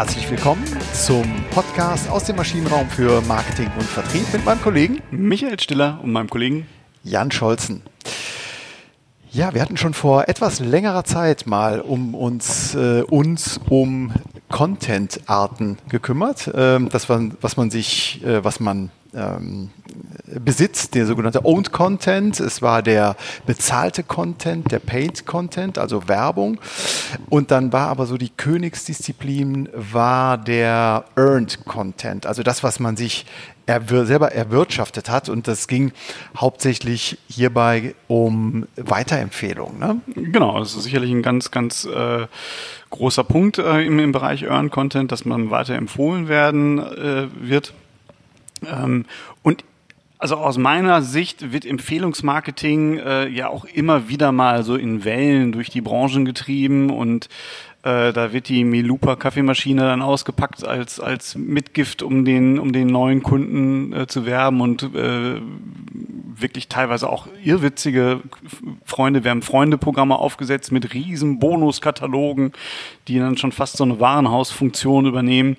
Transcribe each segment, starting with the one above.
herzlich willkommen zum Podcast aus dem Maschinenraum für Marketing und Vertrieb mit meinem Kollegen Michael Stiller und meinem Kollegen Jan Scholzen. Ja, wir hatten schon vor etwas längerer Zeit mal um uns, äh, uns um Content-Arten gekümmert. Ähm, das was man sich, äh, was man ähm, besitzt, der sogenannte Owned Content. Es war der bezahlte Content, der Paid Content, also Werbung. Und dann war aber so die Königsdisziplin war der Earned Content, also das, was man sich er selber erwirtschaftet hat. Und das ging hauptsächlich hierbei um Weiterempfehlungen. Ne? Genau, das ist sicherlich ein ganz, ganz äh, großer Punkt äh, im, im Bereich Earned Content, dass man weiterempfohlen werden äh, wird. Ähm, und also aus meiner Sicht wird Empfehlungsmarketing äh, ja auch immer wieder mal so in Wellen durch die Branchen getrieben und äh, da wird die Melupa Kaffeemaschine dann ausgepackt als als Mitgift, um den um den neuen Kunden äh, zu werben und äh, wirklich teilweise auch irrwitzige Freunde. Wir haben Freunde-Programme aufgesetzt mit riesen Bonuskatalogen, die dann schon fast so eine Warenhausfunktion übernehmen.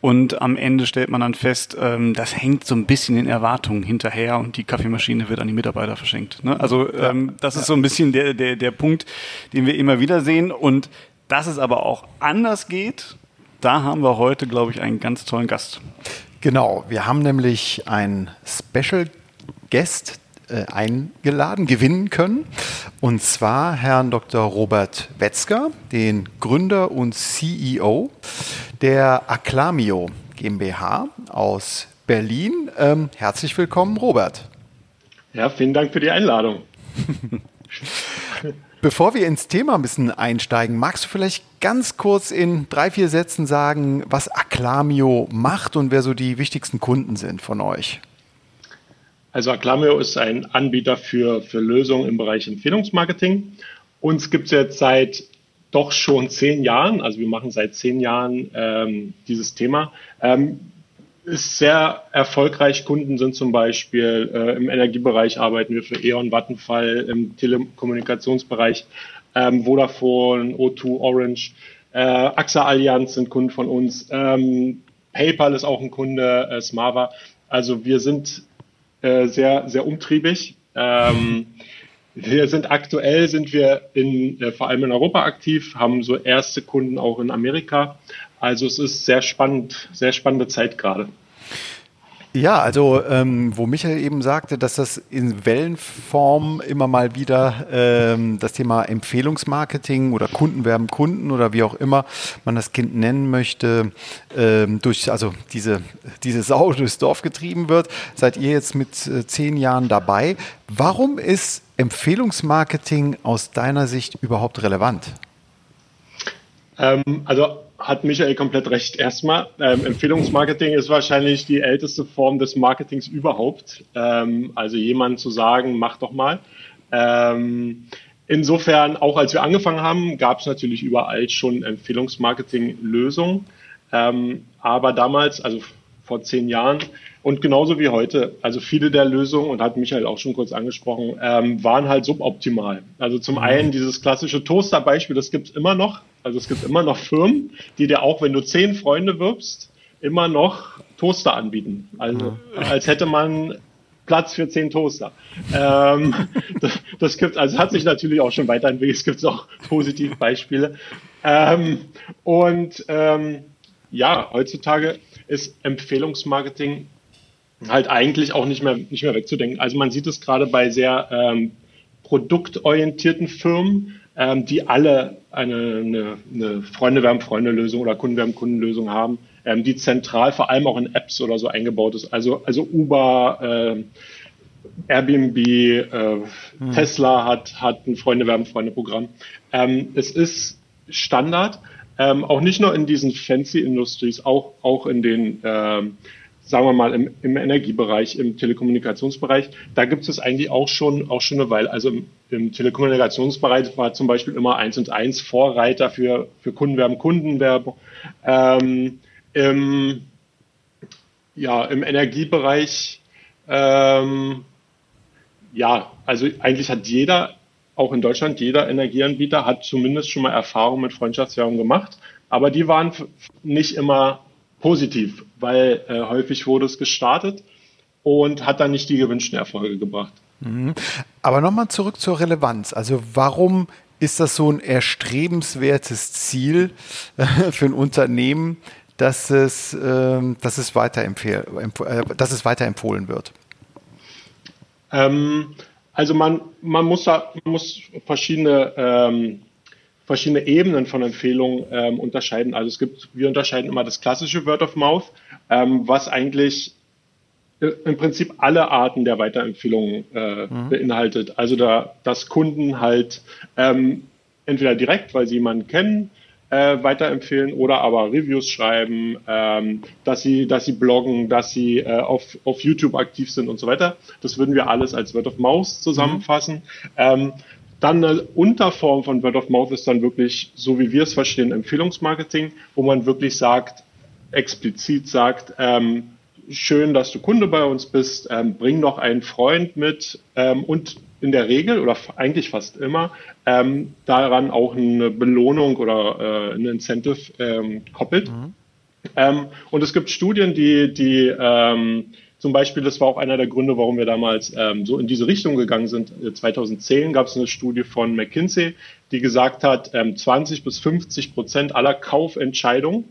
Und am Ende stellt man dann fest, ähm, das hängt so ein bisschen den Erwartungen hinterher und die Kaffeemaschine wird an die Mitarbeiter verschenkt. Ne? Also ähm, das ist so ein bisschen der, der, der Punkt, den wir immer wieder sehen. Und dass es aber auch anders geht, da haben wir heute, glaube ich, einen ganz tollen Gast. Genau, wir haben nämlich einen Special Guest äh, eingeladen, gewinnen können. Und zwar Herrn Dr. Robert Wetzger, den Gründer und CEO der Acclamio GmbH aus Berlin. Ähm, herzlich willkommen, Robert. Ja, vielen Dank für die Einladung. Bevor wir ins Thema ein bisschen einsteigen, magst du vielleicht ganz kurz in drei, vier Sätzen sagen, was Acclamio macht und wer so die wichtigsten Kunden sind von euch? Also Acclamio ist ein Anbieter für, für Lösungen im Bereich Empfehlungsmarketing. Uns gibt es jetzt seit doch schon zehn Jahren, also wir machen seit zehn Jahren ähm, dieses Thema. Ähm, ist sehr erfolgreich. Kunden sind zum Beispiel äh, im Energiebereich arbeiten wir für E.ON, Vattenfall, im Telekommunikationsbereich ähm, Vodafone, O2, Orange, äh, AXA Allianz sind Kunden von uns, ähm, PayPal ist auch ein Kunde, äh, Smava. Also wir sind äh, sehr, sehr umtriebig. Ähm, wir sind aktuell, sind wir in, äh, vor allem in Europa aktiv, haben so erste Kunden auch in Amerika. Also es ist sehr spannend, sehr spannende Zeit gerade. Ja, also ähm, wo Michael eben sagte, dass das in Wellenform immer mal wieder ähm, das Thema Empfehlungsmarketing oder Kundenwerben Kunden oder wie auch immer man das Kind nennen möchte, ähm, durch also diese diese Sau durchs Dorf getrieben wird, seid ihr jetzt mit äh, zehn Jahren dabei. Warum ist Empfehlungsmarketing aus deiner Sicht überhaupt relevant? Ähm, also hat Michael komplett recht. Erstmal, ähm, Empfehlungsmarketing ist wahrscheinlich die älteste Form des Marketings überhaupt. Ähm, also jemand zu sagen, mach doch mal. Ähm, insofern, auch als wir angefangen haben, gab es natürlich überall schon Empfehlungsmarketing-Lösungen. Ähm, aber damals, also vor zehn Jahren und genauso wie heute, also viele der Lösungen, und hat Michael auch schon kurz angesprochen, ähm, waren halt suboptimal. Also zum mhm. einen dieses klassische Toaster-Beispiel, das gibt's immer noch. Also es gibt immer noch Firmen, die dir auch, wenn du zehn Freunde wirbst, immer noch Toaster anbieten. Also als hätte man Platz für zehn Toaster. Ähm, das, das gibt, also hat sich natürlich auch schon weiterentwickelt. Es gibt auch positive Beispiele. Ähm, und ähm, ja, heutzutage ist Empfehlungsmarketing halt eigentlich auch nicht mehr, nicht mehr wegzudenken. Also man sieht es gerade bei sehr ähm, produktorientierten Firmen, ähm, die alle eine, eine, eine Freunde werden Freunde Lösung oder Kunden werden Kundenlösung haben, ähm, die zentral vor allem auch in Apps oder so eingebaut ist. Also, also Uber, äh, Airbnb, äh, hm. Tesla hat, hat ein Freunde werden Freunde Programm. Ähm, es ist Standard, ähm, auch nicht nur in diesen fancy Industries, auch, auch in den ähm, sagen wir mal, im, im Energiebereich, im Telekommunikationsbereich, da gibt es eigentlich auch schon, auch schon eine Weile. Also im, im Telekommunikationsbereich war zum Beispiel immer eins und eins Vorreiter für, für Kundenwerbung, Kundenwerbung. Ähm, im, ja, im Energiebereich, ähm, ja, also eigentlich hat jeder, auch in Deutschland, jeder Energieanbieter hat zumindest schon mal Erfahrung mit Freundschaftswerbung gemacht. Aber die waren nicht immer positiv, weil äh, häufig wurde es gestartet und hat dann nicht die gewünschten Erfolge gebracht. Mhm. Aber nochmal zurück zur Relevanz. Also warum ist das so ein erstrebenswertes Ziel äh, für ein Unternehmen, dass es, ähm, dass es, weiterempfehl, äh, dass es weiterempfohlen wird? Ähm, also man, man muss da man muss verschiedene ähm, verschiedene Ebenen von Empfehlungen ähm, unterscheiden. Also es gibt, wir unterscheiden immer das klassische Word of Mouth, ähm, was eigentlich äh, im Prinzip alle Arten der Weiterempfehlungen äh, mhm. beinhaltet. Also da, dass Kunden halt ähm, entweder direkt, weil sie jemanden kennen, äh, weiterempfehlen oder aber Reviews schreiben, ähm, dass sie, dass sie bloggen, dass sie äh, auf, auf YouTube aktiv sind und so weiter. Das würden wir alles als Word of Mouth zusammenfassen. Mhm. Ähm, dann eine Unterform von Word of Mouth ist dann wirklich, so wie wir es verstehen, Empfehlungsmarketing, wo man wirklich sagt, explizit sagt, ähm, schön, dass du Kunde bei uns bist, ähm, bring noch einen Freund mit ähm, und in der Regel oder eigentlich fast immer ähm, daran auch eine Belohnung oder äh, ein Incentive ähm, koppelt. Mhm. Ähm, und es gibt Studien, die, die zum Beispiel, das war auch einer der Gründe, warum wir damals ähm, so in diese Richtung gegangen sind. 2010 gab es eine Studie von McKinsey, die gesagt hat, ähm, 20 bis 50 Prozent aller Kaufentscheidungen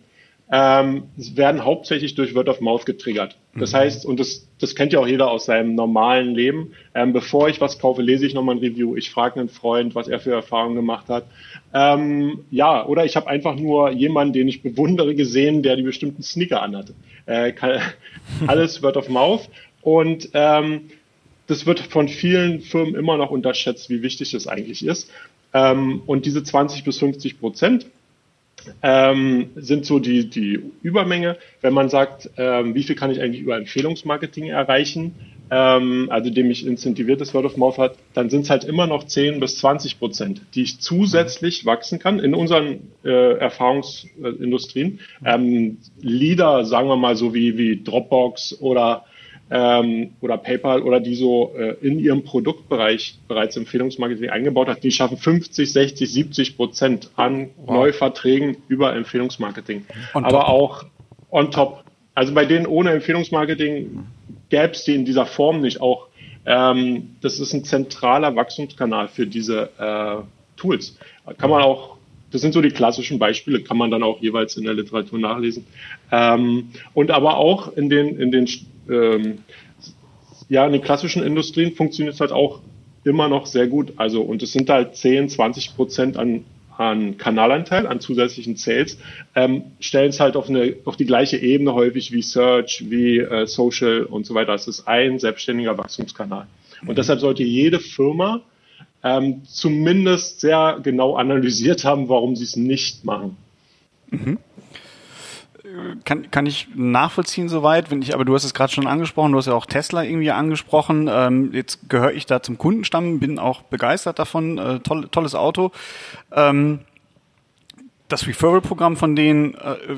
ähm, werden hauptsächlich durch Word of Mouth getriggert. Das mhm. heißt, und das, das kennt ja auch jeder aus seinem normalen Leben, ähm, bevor ich was kaufe, lese ich nochmal ein Review, ich frage einen Freund, was er für Erfahrungen gemacht hat. Ähm, ja, oder ich habe einfach nur jemanden, den ich bewundere, gesehen, der die bestimmten Sneaker anhatte. Äh, alles Word of Mouth. Und ähm, das wird von vielen Firmen immer noch unterschätzt, wie wichtig das eigentlich ist. Ähm, und diese 20 bis 50 Prozent ähm, sind so die, die Übermenge. Wenn man sagt, ähm, wie viel kann ich eigentlich über Empfehlungsmarketing erreichen, ähm, also dem ich incentiviertes Word of Mouth hat, dann sind es halt immer noch 10 bis 20 Prozent, die ich zusätzlich wachsen kann in unseren äh, Erfahrungsindustrien. Ähm, Leader, sagen wir mal so wie, wie Dropbox oder ähm, oder PayPal oder die so äh, in ihrem Produktbereich bereits Empfehlungsmarketing eingebaut hat, die schaffen 50, 60, 70 Prozent an wow. Neuverträgen über Empfehlungsmarketing. On Aber top. auch on top. Also bei denen ohne Empfehlungsmarketing gäbe es die in dieser Form nicht. Auch ähm, das ist ein zentraler Wachstumskanal für diese äh, Tools. Kann man auch das sind so die klassischen Beispiele, kann man dann auch jeweils in der Literatur nachlesen. Ähm, und aber auch in den, in den ähm, ja, in den klassischen Industrien funktioniert es halt auch immer noch sehr gut. Also, und es sind halt 10, 20 Prozent an, an Kanalanteil, an zusätzlichen Sales, ähm, stellen es halt auf, eine, auf die gleiche Ebene häufig wie Search, wie äh, Social und so weiter. Es ist ein selbstständiger Wachstumskanal. Und mhm. deshalb sollte jede Firma ähm, zumindest sehr genau analysiert haben, warum sie es nicht machen. Mhm kann, kann ich nachvollziehen soweit, wenn ich, aber du hast es gerade schon angesprochen, du hast ja auch Tesla irgendwie angesprochen. Ähm, jetzt gehöre ich da zum Kundenstamm, bin auch begeistert davon, äh, toll, tolles Auto. Ähm, das Referral-Programm von denen, äh,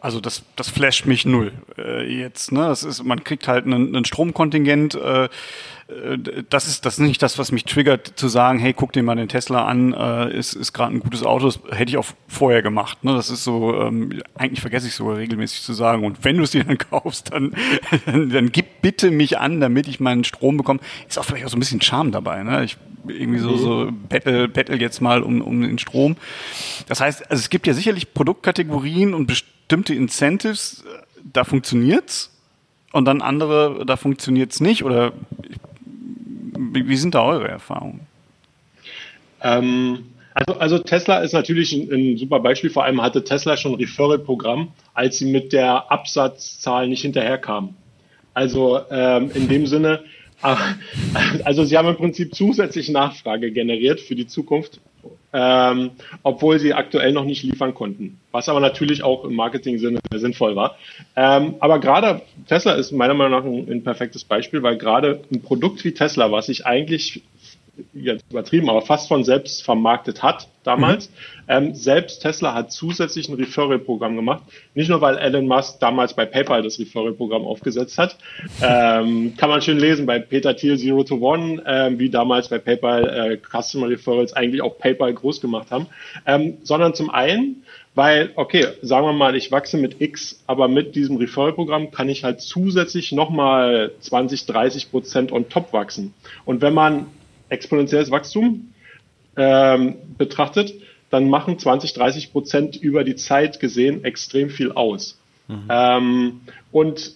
also das, das flasht mich null äh, jetzt. Ne? Das ist, man kriegt halt einen, einen Stromkontingent. Äh, das ist das ist nicht das, was mich triggert, zu sagen, hey, guck dir mal den Tesla an, äh, ist, ist gerade ein gutes Auto, das hätte ich auch vorher gemacht. Ne? Das ist so, ähm, eigentlich vergesse ich sogar regelmäßig zu sagen. Und wenn du es dir dann kaufst, dann, dann, dann gib bitte mich an, damit ich meinen Strom bekomme. Ist auch vielleicht auch so ein bisschen Charme dabei. Ne? Ich irgendwie so, so battle, battle jetzt mal um, um den Strom. Das heißt, also es gibt ja sicherlich Produktkategorien und bestimmte Incentives, da funktioniert's und dann andere, da funktioniert's nicht oder wie, wie sind da eure Erfahrungen? Ähm, also, also, Tesla ist natürlich ein, ein, super Beispiel. Vor allem hatte Tesla schon ein Referral-Programm, als sie mit der Absatzzahl nicht hinterherkamen. Also ähm, in dem Sinne, also sie haben im Prinzip zusätzlich Nachfrage generiert für die Zukunft, ähm, obwohl sie aktuell noch nicht liefern konnten. Was aber natürlich auch im Marketing-Sinne sinnvoll war. Ähm, aber gerade Tesla ist meiner Meinung nach ein, ein perfektes Beispiel, weil gerade ein Produkt wie Tesla, was sich eigentlich jetzt übertrieben, aber fast von selbst vermarktet hat damals. Mhm. Ähm, selbst Tesla hat zusätzlich ein Referral-Programm gemacht. Nicht nur, weil Elon Musk damals bei PayPal das Referral-Programm aufgesetzt hat. Ähm, kann man schön lesen bei Peter Thiel Zero to One, äh, wie damals bei PayPal äh, Customer Referrals eigentlich auch PayPal groß gemacht haben. Ähm, sondern zum einen, weil, okay, sagen wir mal, ich wachse mit X, aber mit diesem Referral-Programm kann ich halt zusätzlich nochmal 20, 30 Prozent on top wachsen. Und wenn man exponentielles Wachstum ähm, betrachtet, dann machen 20, 30 Prozent über die Zeit gesehen extrem viel aus. Mhm. Ähm, und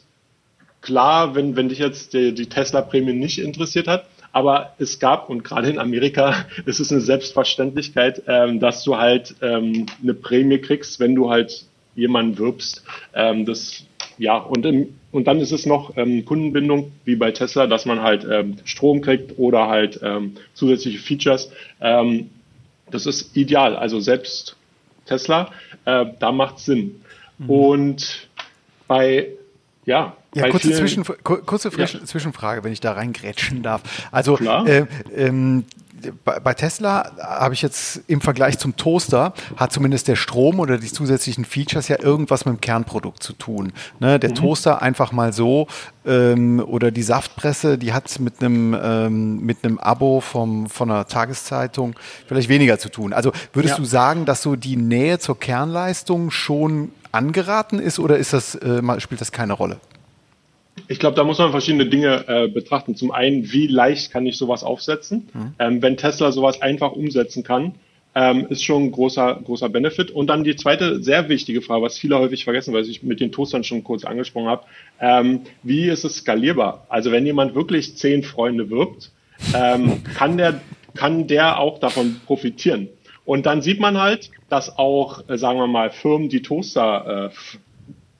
klar, wenn, wenn dich jetzt die, die Tesla-Prämie nicht interessiert hat, aber es gab, und gerade in Amerika ist es eine Selbstverständlichkeit, ähm, dass du halt ähm, eine Prämie kriegst, wenn du halt jemanden wirbst. Ähm, das, ja, und, im, und dann ist es noch ähm, Kundenbindung, wie bei Tesla, dass man halt ähm, Strom kriegt oder halt ähm, zusätzliche Features. Ähm, das ist ideal. Also selbst Tesla, äh, da macht Sinn. Mhm. Und bei, ja, ja, kurze, Zwischen, kurze ja. Zwischenfrage, wenn ich da reingrätschen darf. Also äh, ähm, bei, Tesla habe ich jetzt im Vergleich zum Toaster, hat zumindest der Strom oder die zusätzlichen Features ja irgendwas mit dem Kernprodukt zu tun. Ne, der mhm. Toaster einfach mal so ähm, oder die Saftpresse, die hat mit einem, ähm, mit einem Abo vom, von einer Tageszeitung vielleicht weniger zu tun. Also würdest ja. du sagen, dass so die Nähe zur Kernleistung schon angeraten ist oder ist das, äh, spielt das keine Rolle? Ich glaube, da muss man verschiedene Dinge äh, betrachten. Zum einen, wie leicht kann ich sowas aufsetzen? Mhm. Ähm, wenn Tesla sowas einfach umsetzen kann, ähm, ist schon ein großer, großer Benefit. Und dann die zweite sehr wichtige Frage, was viele häufig vergessen, weil ich mit den Toastern schon kurz angesprochen habe, ähm, wie ist es skalierbar? Also wenn jemand wirklich zehn Freunde wirbt, ähm, kann, der, kann der auch davon profitieren. Und dann sieht man halt, dass auch, äh, sagen wir mal, Firmen, die Toaster äh,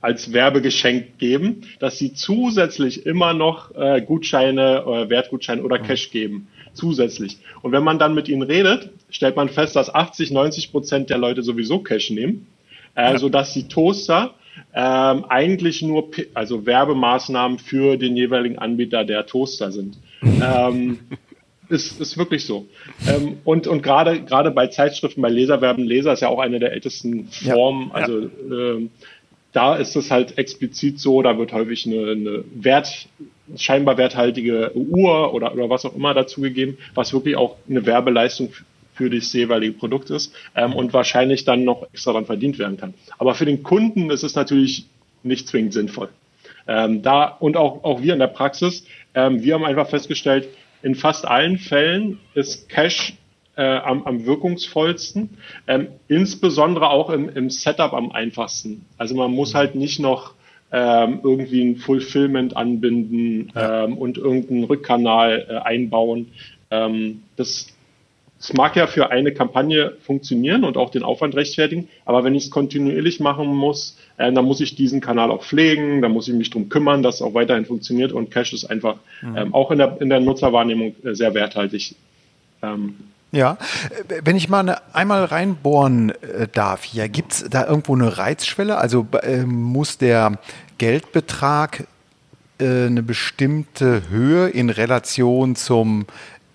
als Werbegeschenk geben, dass sie zusätzlich immer noch äh, Gutscheine, äh, Wertgutscheine oder Cash geben. Zusätzlich. Und wenn man dann mit ihnen redet, stellt man fest, dass 80, 90 Prozent der Leute sowieso Cash nehmen, äh, ja. sodass die Toaster ähm, eigentlich nur also Werbemaßnahmen für den jeweiligen Anbieter der Toaster sind. ähm, ist, ist wirklich so. Ähm, und und gerade gerade bei Zeitschriften, bei Leserwerben, Leser ist ja auch eine der ältesten Formen. Ja, also ja. Ähm, da ist es halt explizit so, da wird häufig eine, eine Wert, scheinbar werthaltige Uhr oder, oder was auch immer dazugegeben, was wirklich auch eine Werbeleistung für das jeweilige Produkt ist ähm, und wahrscheinlich dann noch extra dann verdient werden kann. Aber für den Kunden ist es natürlich nicht zwingend sinnvoll. Ähm, da und auch, auch wir in der Praxis, ähm, wir haben einfach festgestellt, in fast allen Fällen ist Cash äh, am, am wirkungsvollsten, ähm, insbesondere auch im, im Setup am einfachsten. Also man muss halt nicht noch ähm, irgendwie ein Fulfillment anbinden ähm, und irgendeinen Rückkanal äh, einbauen. Ähm, das, das mag ja für eine Kampagne funktionieren und auch den Aufwand rechtfertigen, aber wenn ich es kontinuierlich machen muss, äh, dann muss ich diesen Kanal auch pflegen, dann muss ich mich drum kümmern, dass es auch weiterhin funktioniert und Cache ist einfach mhm. ähm, auch in der, in der Nutzerwahrnehmung äh, sehr werthaltig. Ähm, ja, wenn ich mal eine, einmal reinbohren äh, darf hier, gibt es da irgendwo eine Reizschwelle? Also äh, muss der Geldbetrag äh, eine bestimmte Höhe in Relation zum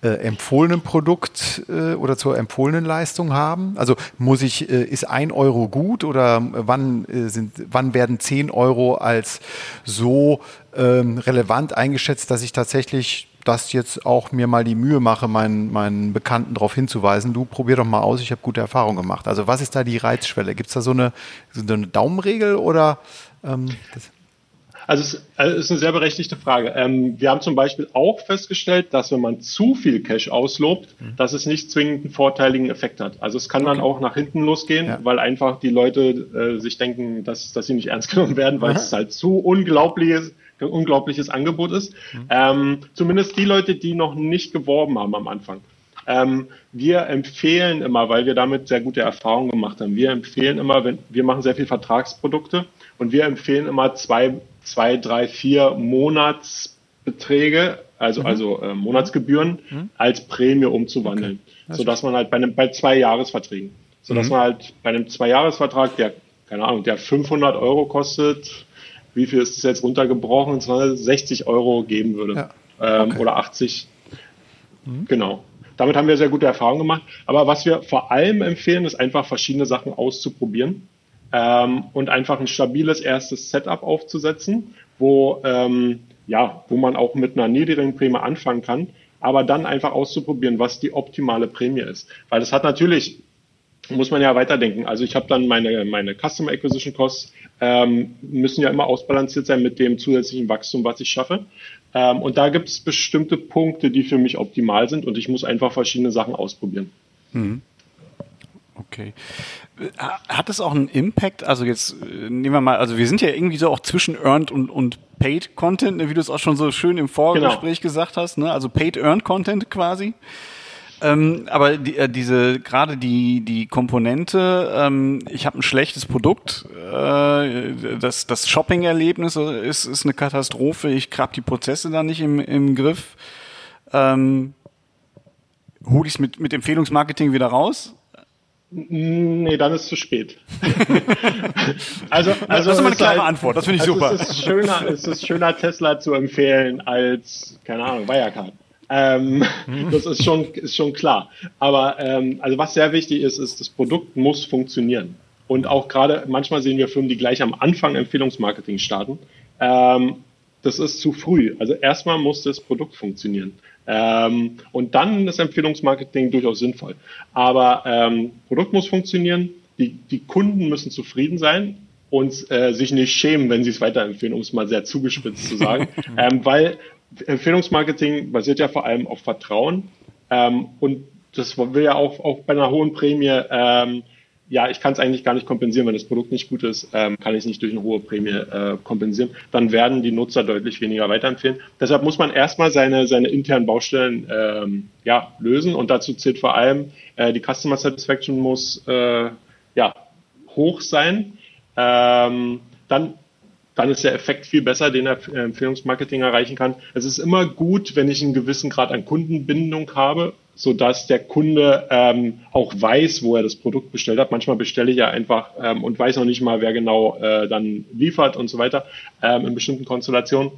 äh, empfohlenen Produkt äh, oder zur empfohlenen Leistung haben? Also muss ich, äh, ist ein Euro gut oder wann, sind, wann werden zehn Euro als so ähm, relevant eingeschätzt, dass ich tatsächlich das jetzt auch mir mal die Mühe mache, meinen, meinen Bekannten darauf hinzuweisen, du probier doch mal aus, ich habe gute Erfahrungen gemacht. Also was ist da die Reizschwelle? Gibt es da so eine, so eine Daumenregel oder ähm, also es also ist eine sehr berechtigte Frage. Ähm, wir haben zum Beispiel auch festgestellt, dass wenn man zu viel Cash auslobt, mhm. dass es nicht zwingend einen vorteiligen Effekt hat. Also es kann okay. dann auch nach hinten losgehen, ja. weil einfach die Leute äh, sich denken, dass, dass sie nicht ernst genommen werden, weil Aha. es halt zu unglaublich ist, unglaubliches Angebot ist. Mhm. Ähm, zumindest die Leute, die noch nicht geworben haben am Anfang. Ähm, wir empfehlen immer, weil wir damit sehr gute Erfahrungen gemacht haben, wir empfehlen immer, wenn wir machen sehr viel Vertragsprodukte und wir empfehlen immer zwei, zwei, drei, vier Monatsbeträge, also, mhm. also äh, Monatsgebühren mhm. als Prämie umzuwandeln, okay. sodass man halt bei einem, bei zwei Jahresverträgen, sodass mhm. man halt bei einem zwei Jahresvertrag, der keine Ahnung, der 500 Euro kostet, wie viel ist es jetzt runtergebrochen, 60 Euro geben würde. Ja. Ähm, okay. Oder 80. Mhm. Genau. damit haben wir sehr gute Erfahrungen gemacht. Aber was wir vor allem empfehlen, ist einfach verschiedene Sachen auszuprobieren ähm, und einfach ein stabiles erstes Setup aufzusetzen, wo, ähm, ja, wo man auch mit einer niedrigen Prämie anfangen kann, aber dann einfach auszuprobieren, was die optimale Prämie ist. Weil es hat natürlich muss man ja weiterdenken. Also ich habe dann meine, meine Customer Acquisition Costs, ähm, müssen ja immer ausbalanciert sein mit dem zusätzlichen Wachstum, was ich schaffe. Ähm, und da gibt es bestimmte Punkte, die für mich optimal sind und ich muss einfach verschiedene Sachen ausprobieren. Mhm. Okay. Hat es auch einen Impact? Also jetzt äh, nehmen wir mal, also wir sind ja irgendwie so auch zwischen Earned und, und Paid Content, ne, wie du es auch schon so schön im Vorgespräch genau. gesagt hast, ne? also Paid Earned Content quasi. Ähm, aber die, äh, diese gerade die die Komponente, ähm, ich habe ein schlechtes Produkt, äh, das das Shopping-Erlebnis ist ist eine Katastrophe. Ich krab die Prozesse da nicht im im Griff. Ähm, hole ich es mit mit Empfehlungsmarketing wieder raus? Nee, dann ist es zu spät. also, also das ist eine klare halt, Antwort, das finde ich also super. Es ist, schöner, es ist schöner, Tesla zu empfehlen als, keine Ahnung, Wirecard. Ähm, mhm. Das ist schon, ist schon klar. Aber ähm, also was sehr wichtig ist, ist, das Produkt muss funktionieren. Und auch gerade manchmal sehen wir Firmen, die gleich am Anfang Empfehlungsmarketing starten. Ähm, das ist zu früh. Also erstmal muss das Produkt funktionieren. Ähm, und dann ist Empfehlungsmarketing durchaus sinnvoll. Aber ähm, Produkt muss funktionieren, die, die Kunden müssen zufrieden sein und äh, sich nicht schämen, wenn sie es weiterempfehlen, um es mal sehr zugespitzt zu sagen. ähm, weil Empfehlungsmarketing basiert ja vor allem auf Vertrauen. Ähm, und das will ja auch, auch bei einer hohen Prämie, ähm, ja, ich kann es eigentlich gar nicht kompensieren, wenn das Produkt nicht gut ist, ähm, kann ich es nicht durch eine hohe Prämie äh, kompensieren. Dann werden die Nutzer deutlich weniger weiterempfehlen. Deshalb muss man erstmal seine, seine internen Baustellen ähm, ja, lösen und dazu zählt vor allem, äh, die Customer Satisfaction muss äh, ja, hoch sein. Ähm, dann dann ist der Effekt viel besser, den der äh, Empfehlungsmarketing erreichen kann. Es ist immer gut, wenn ich einen gewissen Grad an Kundenbindung habe, so dass der Kunde ähm, auch weiß, wo er das Produkt bestellt hat. Manchmal bestelle ich ja einfach ähm, und weiß noch nicht mal, wer genau äh, dann liefert und so weiter ähm, in bestimmten Konstellationen.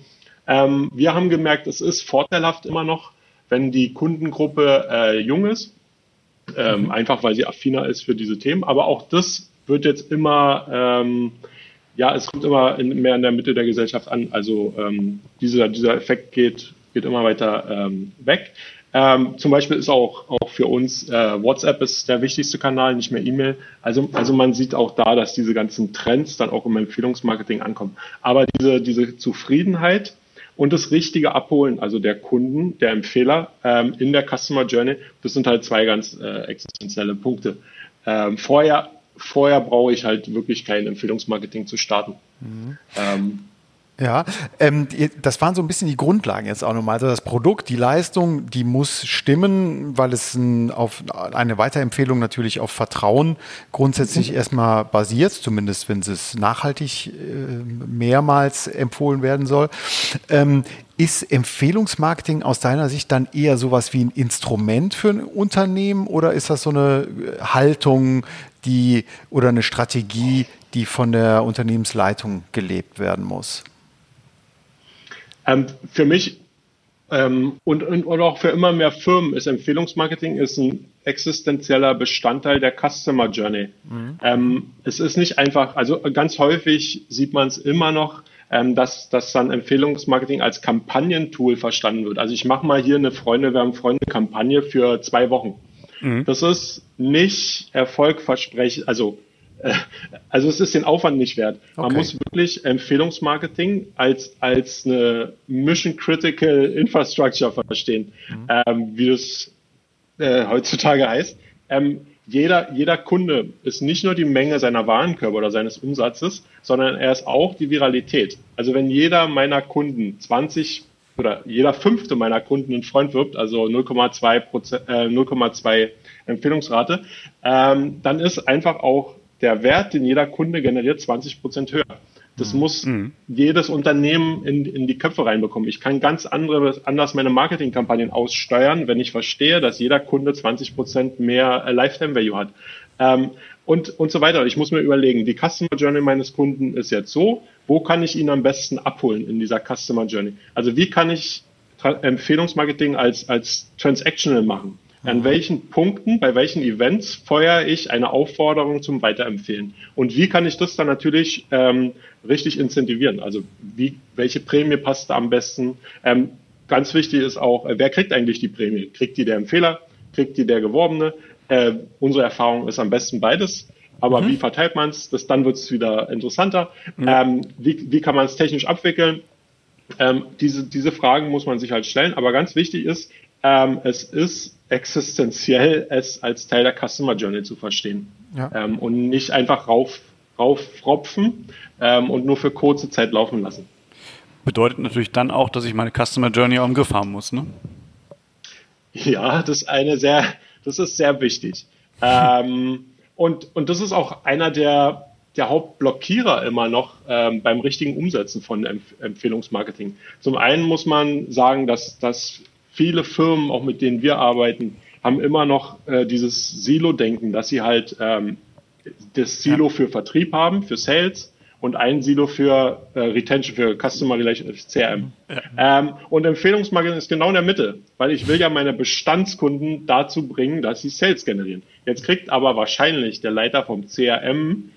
Ähm, wir haben gemerkt, es ist vorteilhaft immer noch, wenn die Kundengruppe äh, jung ist, ähm, mhm. einfach weil sie affiner ist für diese Themen. Aber auch das wird jetzt immer ähm, ja, es kommt immer in, mehr in der Mitte der Gesellschaft an. Also ähm, dieser, dieser Effekt geht, geht immer weiter ähm, weg. Ähm, zum Beispiel ist auch, auch für uns äh, WhatsApp ist der wichtigste Kanal, nicht mehr E-Mail. Also, also man sieht auch da, dass diese ganzen Trends dann auch im Empfehlungsmarketing ankommen. Aber diese, diese Zufriedenheit und das richtige Abholen, also der Kunden, der Empfehler ähm, in der Customer Journey, das sind halt zwei ganz äh, existenzielle Punkte. Ähm, vorher vorher brauche ich halt wirklich kein Empfehlungsmarketing zu starten. Mhm. Ähm, ja, ähm, das waren so ein bisschen die Grundlagen jetzt auch nochmal. Also das Produkt, die Leistung, die muss stimmen, weil es ein, auf eine Weiterempfehlung natürlich auf Vertrauen grundsätzlich mhm. erstmal basiert, zumindest wenn es nachhaltig äh, mehrmals empfohlen werden soll. Ähm, ist Empfehlungsmarketing aus deiner Sicht dann eher sowas wie ein Instrument für ein Unternehmen oder ist das so eine Haltung, die oder eine Strategie, die von der Unternehmensleitung gelebt werden muss? Ähm, für mich ähm, und, und, und auch für immer mehr Firmen ist Empfehlungsmarketing ist ein existenzieller Bestandteil der Customer Journey. Mhm. Ähm, es ist nicht einfach, also ganz häufig sieht man es immer noch, ähm, dass, dass dann Empfehlungsmarketing als Kampagnentool verstanden wird. Also ich mache mal hier eine Freunde werden Freunde Kampagne für zwei Wochen. Mhm. Das ist nicht erfolgversprechend, also äh, also es ist den Aufwand nicht wert. Man okay. muss wirklich Empfehlungsmarketing als, als eine Mission Critical Infrastructure verstehen, mhm. ähm, wie das äh, heutzutage heißt. Ähm, jeder, jeder Kunde ist nicht nur die Menge seiner Warenkörper oder seines Umsatzes, sondern er ist auch die Viralität. Also wenn jeder meiner Kunden 20 oder jeder fünfte meiner Kunden einen Freund wirbt, also 0,2 Prozent, äh, 0,2 Empfehlungsrate, ähm, dann ist einfach auch der Wert, den jeder Kunde generiert, 20 Prozent höher. Das mhm. muss mhm. jedes Unternehmen in, in die Köpfe reinbekommen. Ich kann ganz andere, anders meine Marketingkampagnen aussteuern, wenn ich verstehe, dass jeder Kunde 20 Prozent mehr äh, Lifetime Value hat. Ähm, und, und so weiter. Ich muss mir überlegen, die Customer Journey meines Kunden ist jetzt so, wo kann ich ihn am besten abholen in dieser Customer Journey? Also wie kann ich Empfehlungsmarketing als, als transactional machen? An welchen Punkten, bei welchen Events feuere ich eine Aufforderung zum Weiterempfehlen? Und wie kann ich das dann natürlich ähm, richtig incentivieren? Also wie, welche Prämie passt da am besten? Ähm, ganz wichtig ist auch, äh, wer kriegt eigentlich die Prämie? Kriegt die der Empfehler? Kriegt die der Geworbene? Äh, unsere Erfahrung ist am besten beides. Aber mhm. wie verteilt man es? Dann wird es wieder interessanter. Mhm. Ähm, wie, wie kann man es technisch abwickeln? Ähm, diese, diese Fragen muss man sich halt stellen. Aber ganz wichtig ist, ähm, es ist existenziell, es als Teil der Customer Journey zu verstehen. Ja. Ähm, und nicht einfach rauf, rauffropfen ähm, und nur für kurze Zeit laufen lassen. Bedeutet natürlich dann auch, dass ich meine Customer Journey auch im Griff haben muss, ne? Ja, das ist eine sehr, das ist sehr wichtig. ähm, und, und das ist auch einer der, der Hauptblockierer immer noch ähm, beim richtigen Umsetzen von Empf Empfehlungsmarketing. Zum einen muss man sagen, dass, dass viele Firmen, auch mit denen wir arbeiten, haben immer noch äh, dieses Silo-Denken, dass sie halt ähm, das Silo für Vertrieb haben, für Sales und ein Silo für äh, Retention, für Customer Relation, CRM. Ja. Ähm, und Empfehlungsmarketing ist genau in der Mitte, weil ich will ja meine Bestandskunden dazu bringen, dass sie Sales generieren. Jetzt kriegt aber wahrscheinlich der Leiter vom CRM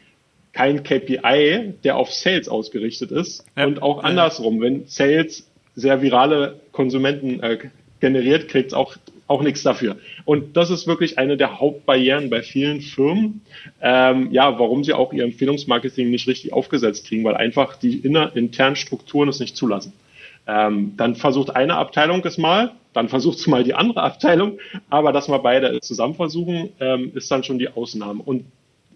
kein KPI, der auf Sales ausgerichtet ist ja. und auch andersrum, wenn Sales sehr virale Konsumenten äh, generiert, kriegt auch auch nichts dafür. Und das ist wirklich eine der Hauptbarrieren bei vielen Firmen, ähm, ja, warum sie auch ihr Empfehlungsmarketing nicht richtig aufgesetzt kriegen, weil einfach die inner, internen Strukturen es nicht zulassen. Ähm, dann versucht eine Abteilung es mal, dann versucht es mal die andere Abteilung, aber dass mal beide zusammen versuchen, ähm, ist dann schon die Ausnahme. Und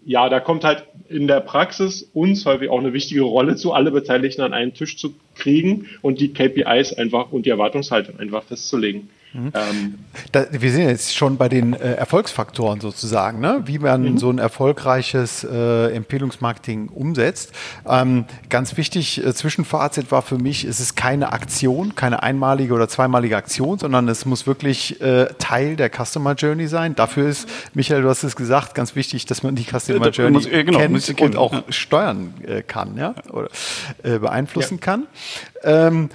ja, da kommt halt in der Praxis uns häufig auch eine wichtige Rolle zu, alle Beteiligten an einen Tisch zu kriegen und die KPIs einfach und die Erwartungshaltung einfach festzulegen. Mhm. Ähm, da, wir sind jetzt schon bei den äh, Erfolgsfaktoren sozusagen, ne? wie man mhm. so ein erfolgreiches äh, Empfehlungsmarketing umsetzt. Ähm, ganz wichtig, äh, Zwischenfazit war für mich, es ist keine Aktion, keine einmalige oder zweimalige Aktion, sondern es muss wirklich äh, Teil der Customer Journey sein. Dafür ist, Michael, du hast es gesagt, ganz wichtig, dass man die Customer Journey muss, genau, kennt und auch ja. steuern äh, kann ja? oder äh, beeinflussen ja. kann. Ähm,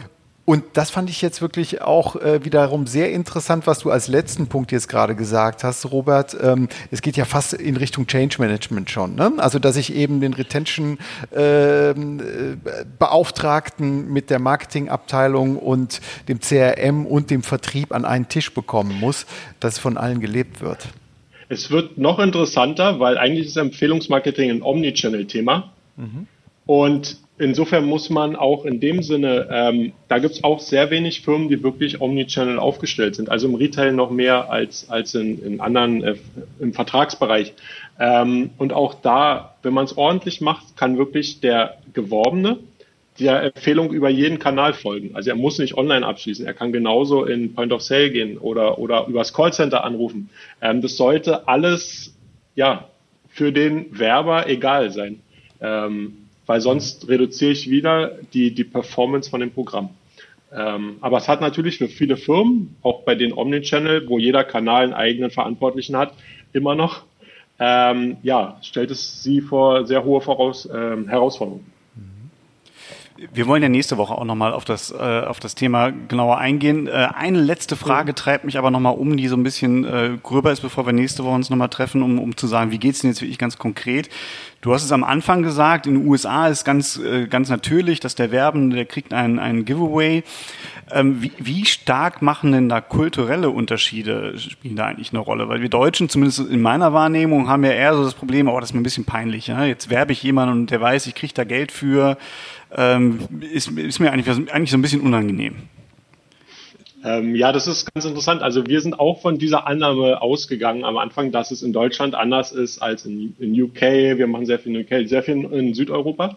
und das fand ich jetzt wirklich auch äh, wiederum sehr interessant, was du als letzten Punkt jetzt gerade gesagt hast, Robert. Ähm, es geht ja fast in Richtung Change Management schon. Ne? Also, dass ich eben den Retention ähm, äh, mit der Marketingabteilung und dem CRM und dem Vertrieb an einen Tisch bekommen muss, dass von allen gelebt wird. Es wird noch interessanter, weil eigentlich ist Empfehlungsmarketing ein Omnichannel-Thema. Mhm. Und insofern muss man auch in dem Sinne, ähm, da gibt es auch sehr wenig Firmen, die wirklich Omnichannel aufgestellt sind. Also im Retail noch mehr als, als in, in anderen, äh, im Vertragsbereich. Ähm, und auch da, wenn man es ordentlich macht, kann wirklich der Geworbene der Empfehlung über jeden Kanal folgen. Also er muss nicht online abschließen. Er kann genauso in Point of Sale gehen oder, oder übers Callcenter anrufen. Ähm, das sollte alles, ja, für den Werber egal sein. Ähm, weil sonst reduziere ich wieder die, die Performance von dem Programm. Ähm, aber es hat natürlich für viele Firmen, auch bei den Omnichannel, wo jeder Kanal einen eigenen Verantwortlichen hat, immer noch, ähm, ja, stellt es sie vor sehr hohe Voraus, ähm, Herausforderungen. Wir wollen ja nächste Woche auch nochmal auf das, äh, auf das Thema genauer eingehen. Äh, eine letzte Frage treibt mich aber nochmal um, die so ein bisschen äh, gröber ist, bevor wir nächste Woche uns nochmal treffen, um, um zu sagen, wie geht's denn jetzt wirklich ganz konkret? Du hast es am Anfang gesagt, in den USA ist ganz, äh, ganz natürlich, dass der Werbende, der kriegt einen, einen Giveaway. Ähm, wie, wie stark machen denn da kulturelle Unterschiede, spielen da eigentlich eine Rolle? Weil wir Deutschen, zumindest in meiner Wahrnehmung, haben ja eher so das Problem, oh, das ist mir ein bisschen peinlich. Ja? Jetzt werbe ich jemanden und der weiß, ich kriege da Geld für ähm, ist, ist mir eigentlich, eigentlich so ein bisschen unangenehm. Ähm, ja, das ist ganz interessant. Also wir sind auch von dieser Annahme ausgegangen am Anfang, dass es in Deutschland anders ist als in, in UK. Wir machen sehr viel in UK, sehr viel in Südeuropa.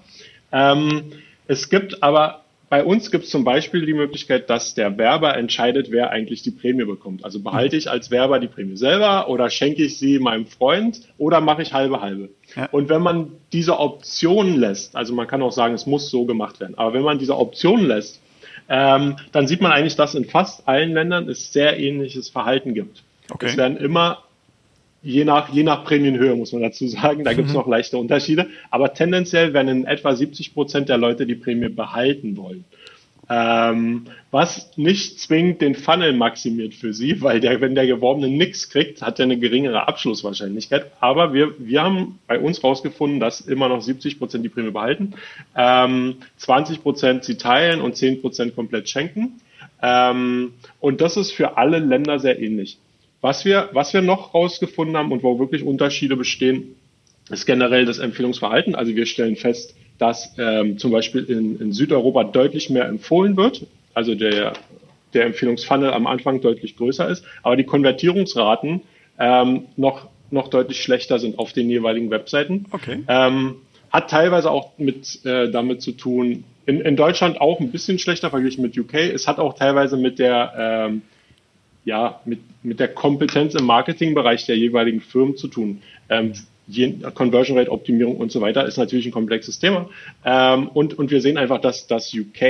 Ähm, es gibt aber bei uns gibt es zum Beispiel die Möglichkeit, dass der Werber entscheidet, wer eigentlich die Prämie bekommt. Also behalte ich als Werber die Prämie selber oder schenke ich sie meinem Freund oder mache ich halbe halbe. Ja. Und wenn man diese Option lässt, also man kann auch sagen, es muss so gemacht werden, aber wenn man diese Option lässt, ähm, dann sieht man eigentlich, dass in fast allen Ländern es sehr ähnliches Verhalten gibt. Okay. Es werden immer je nach, je nach Prämienhöhe, muss man dazu sagen. Da gibt es mhm. noch leichte Unterschiede. Aber tendenziell werden in etwa 70 Prozent der Leute die Prämie behalten wollen. Ähm, was nicht zwingend den Funnel maximiert für sie, weil der, wenn der Geworbene nichts kriegt, hat er eine geringere Abschlusswahrscheinlichkeit. Aber wir, wir haben bei uns rausgefunden, dass immer noch 70 Prozent die Prämie behalten, ähm, 20 Prozent sie teilen und 10 Prozent komplett schenken. Ähm, und das ist für alle Länder sehr ähnlich. Was wir, was wir noch rausgefunden haben und wo wirklich Unterschiede bestehen, ist generell das Empfehlungsverhalten. Also wir stellen fest, dass ähm, zum Beispiel in, in Südeuropa deutlich mehr empfohlen wird. Also der, der Empfehlungsfunnel am Anfang deutlich größer ist, aber die Konvertierungsraten ähm, noch, noch deutlich schlechter sind auf den jeweiligen Webseiten. Okay. Ähm, hat teilweise auch mit äh, damit zu tun, in, in Deutschland auch ein bisschen schlechter verglichen mit UK. Es hat auch teilweise mit der ähm, ja, mit, mit der Kompetenz im Marketingbereich der jeweiligen Firmen zu tun. Ähm, Conversion Rate Optimierung und so weiter ist natürlich ein komplexes Thema. Ähm, und, und wir sehen einfach, dass das UK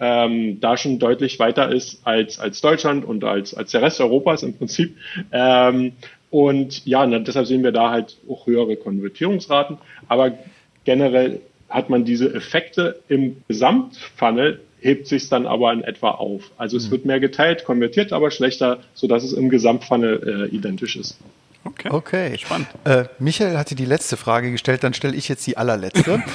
ähm, da schon deutlich weiter ist als, als Deutschland und als, als der Rest Europas im Prinzip. Ähm, und ja, deshalb sehen wir da halt auch höhere Konvertierungsraten. Aber generell hat man diese Effekte im Gesamtfunnel hebt sich dann aber in etwa auf. Also es mhm. wird mehr geteilt, konvertiert aber schlechter, sodass es im Gesamtfunnel äh, identisch ist. Okay. okay. Spannend. Äh, Michael hatte die letzte Frage gestellt, dann stelle ich jetzt die allerletzte.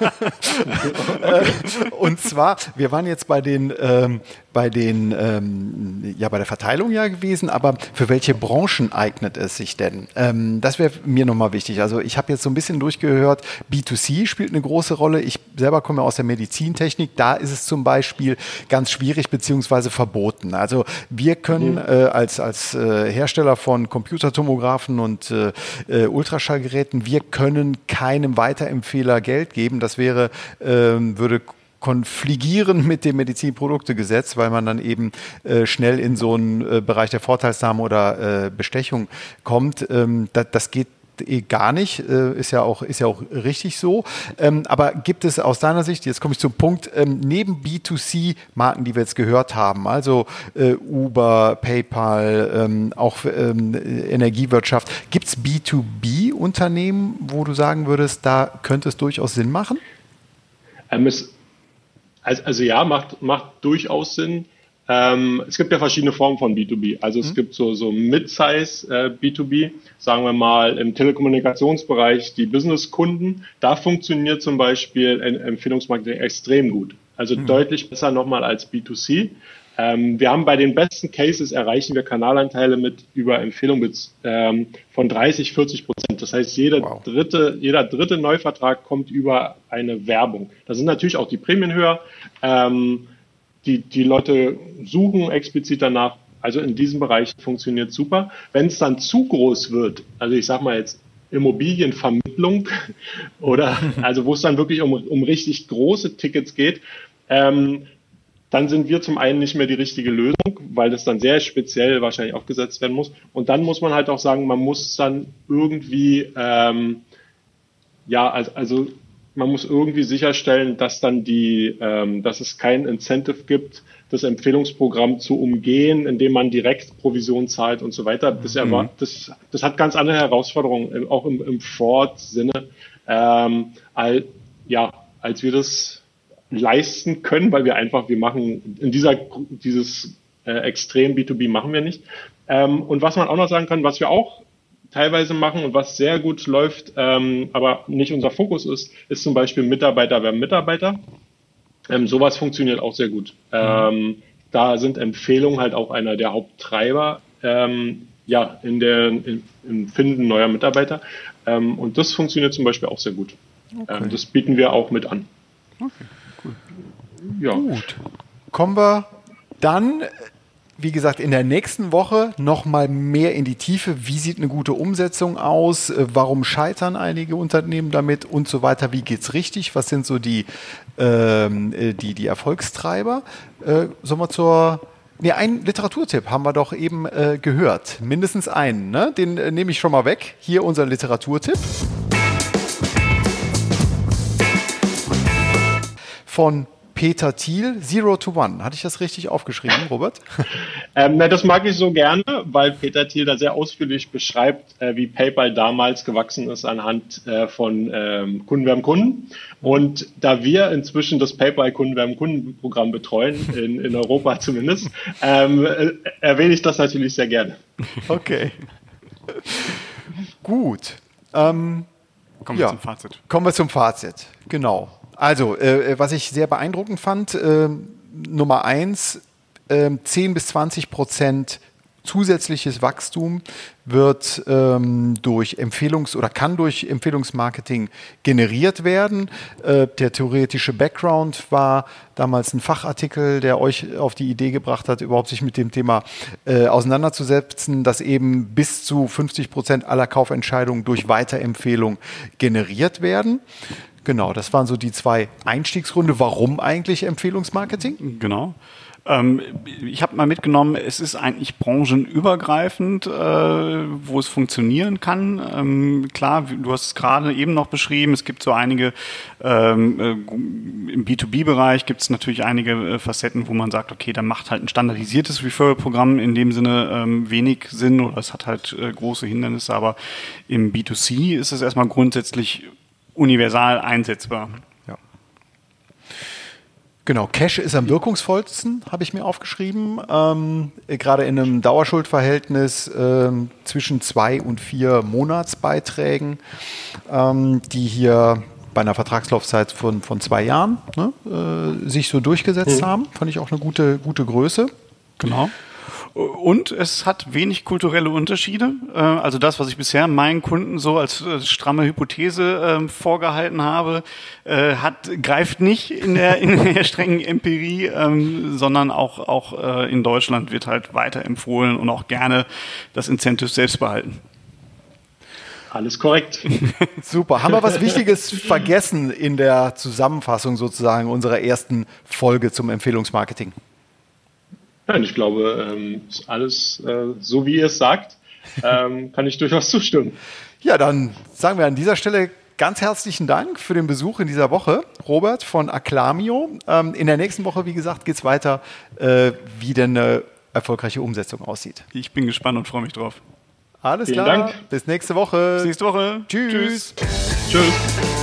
Äh, und zwar, wir waren jetzt bei den, ähm, bei den, ähm, ja, bei der Verteilung ja gewesen, aber für welche Branchen eignet es sich denn? Ähm, das wäre mir nochmal wichtig. Also ich habe jetzt so ein bisschen durchgehört, B2C spielt eine große Rolle. Ich selber komme aus der Medizintechnik. Da ist es zum Beispiel ganz schwierig beziehungsweise verboten. Also wir können mhm. äh, als, als äh, Hersteller von Computertomographen und äh, äh Ultraschallgeräten, wir können keinem Weiterempfehler Geld geben. Das wäre, ähm, würde konfligieren mit dem Medizinproduktegesetz, weil man dann eben äh, schnell in so einen äh, Bereich der Vorteilsnahme oder äh, Bestechung kommt. Ähm, da, das geht eh gar nicht, äh, ist ja auch, ist ja auch richtig so. Ähm, aber gibt es aus deiner Sicht, jetzt komme ich zum Punkt, ähm, neben B2C-Marken, die wir jetzt gehört haben, also äh, Uber, PayPal, ähm, auch Energiewirtschaft, gibt es B2B-Unternehmen, wo du sagen würdest, da könnte es durchaus Sinn machen? Also, also, ja, macht, macht durchaus Sinn. Ähm, es gibt ja verschiedene Formen von B2B. Also es mhm. gibt so, so Mid-Size äh, B2B, sagen wir mal im Telekommunikationsbereich die Business-Kunden. Da funktioniert zum Beispiel Empfehlungsmarketing extrem gut. Also mhm. deutlich besser nochmal als B2C. Ähm, wir haben bei den besten Cases erreichen wir Kanalanteile mit über Empfehlung ähm, von 30, 40 Prozent. Das heißt, jeder wow. dritte, jeder dritte Neuvertrag kommt über eine Werbung. Da sind natürlich auch die Prämien höher. Ähm, die, die Leute suchen explizit danach. Also in diesem Bereich funktioniert super. Wenn es dann zu groß wird, also ich sag mal jetzt Immobilienvermittlung oder also wo es dann wirklich um, um richtig große Tickets geht, ähm, dann sind wir zum einen nicht mehr die richtige Lösung, weil das dann sehr speziell wahrscheinlich aufgesetzt werden muss. Und dann muss man halt auch sagen, man muss dann irgendwie, ähm, ja, also, also man muss irgendwie sicherstellen, dass dann die, ähm, dass es kein Incentive gibt, das Empfehlungsprogramm zu umgehen, indem man direkt Provision zahlt und so weiter. Das, mhm. das, das hat ganz andere Herausforderungen, auch im, im Fraud-Sinne, ähm, als, ja, als wir das leisten können, weil wir einfach, wir machen in dieser, dieses äh, extrem B2B machen wir nicht. Ähm, und was man auch noch sagen kann, was wir auch teilweise machen und was sehr gut läuft, ähm, aber nicht unser Fokus ist, ist zum Beispiel Mitarbeiter werden Mitarbeiter. Ähm, sowas funktioniert auch sehr gut. Mhm. Da sind Empfehlungen halt auch einer der Haupttreiber ähm, ja, in der, in, im Finden neuer Mitarbeiter. Ähm, und das funktioniert zum Beispiel auch sehr gut. Okay. Ähm, das bieten wir auch mit an. Okay, cool. Ja. Gut. Kommen wir dann wie gesagt, in der nächsten Woche noch mal mehr in die Tiefe. Wie sieht eine gute Umsetzung aus? Äh, warum scheitern einige Unternehmen damit und so weiter? Wie geht's richtig? Was sind so die, ähm, äh, die, die Erfolgstreiber? Äh, sollen wir zur Nee, einen Literaturtipp haben wir doch eben äh, gehört. Mindestens einen. Ne? Den äh, nehme ich schon mal weg. Hier unser Literaturtipp. Von Peter Thiel, Zero to One. Hatte ich das richtig aufgeschrieben, Robert? Ähm, na, das mag ich so gerne, weil Peter Thiel da sehr ausführlich beschreibt, äh, wie PayPal damals gewachsen ist anhand äh, von ähm, Kunden werden Kunden. Und da wir inzwischen das PayPal Kunden werden Kunden Programm betreuen, in, in Europa zumindest, ähm, äh, erwähne ich das natürlich sehr gerne. Okay. Gut. Ähm, kommen wir ja. zum Fazit. Kommen wir zum Fazit. Genau. Also, äh, was ich sehr beeindruckend fand, äh, Nummer eins, äh, 10 bis 20 Prozent zusätzliches Wachstum wird ähm, durch Empfehlungs- oder kann durch Empfehlungsmarketing generiert werden. Äh, der theoretische Background war damals ein Fachartikel, der euch auf die Idee gebracht hat, überhaupt sich mit dem Thema äh, auseinanderzusetzen, dass eben bis zu 50 Prozent aller Kaufentscheidungen durch Weiterempfehlung generiert werden. Genau, das waren so die zwei Einstiegsgründe. Warum eigentlich Empfehlungsmarketing? Genau. Ähm, ich habe mal mitgenommen, es ist eigentlich branchenübergreifend, äh, wo es funktionieren kann. Ähm, klar, du hast es gerade eben noch beschrieben, es gibt so einige, ähm, äh, im B2B-Bereich gibt es natürlich einige äh, Facetten, wo man sagt, okay, da macht halt ein standardisiertes Referral-Programm in dem Sinne ähm, wenig Sinn oder es hat halt äh, große Hindernisse, aber im B2C ist es erstmal grundsätzlich universal einsetzbar. Genau, Cash ist am wirkungsvollsten, habe ich mir aufgeschrieben. Ähm, gerade in einem Dauerschuldverhältnis äh, zwischen zwei und vier Monatsbeiträgen, ähm, die hier bei einer Vertragslaufzeit von, von zwei Jahren ne, äh, sich so durchgesetzt mhm. haben. Fand ich auch eine gute, gute Größe. Genau. Und es hat wenig kulturelle Unterschiede. Äh, also das, was ich bisher meinen Kunden so als stramme Hypothese ähm, vorgehalten habe, äh, hat, greift nicht in der, in der strengen Empirie, ähm, sondern auch, auch äh, in Deutschland wird halt weiterempfohlen und auch gerne das Incentive selbst behalten. Alles korrekt. Super. Haben wir was Wichtiges vergessen in der Zusammenfassung sozusagen unserer ersten Folge zum Empfehlungsmarketing? Nein, ich glaube, ähm, alles äh, so, wie ihr es sagt, ähm, kann ich durchaus zustimmen. Ja, dann sagen wir an dieser Stelle ganz herzlichen Dank für den Besuch in dieser Woche, Robert von Acclamio. Ähm, in der nächsten Woche, wie gesagt, geht es weiter, äh, wie denn eine erfolgreiche Umsetzung aussieht. Ich bin gespannt und freue mich drauf. Alles Vielen klar. Dank. Bis nächste Woche. Bis nächste Woche. Tschüss. Tschüss. Tschüss.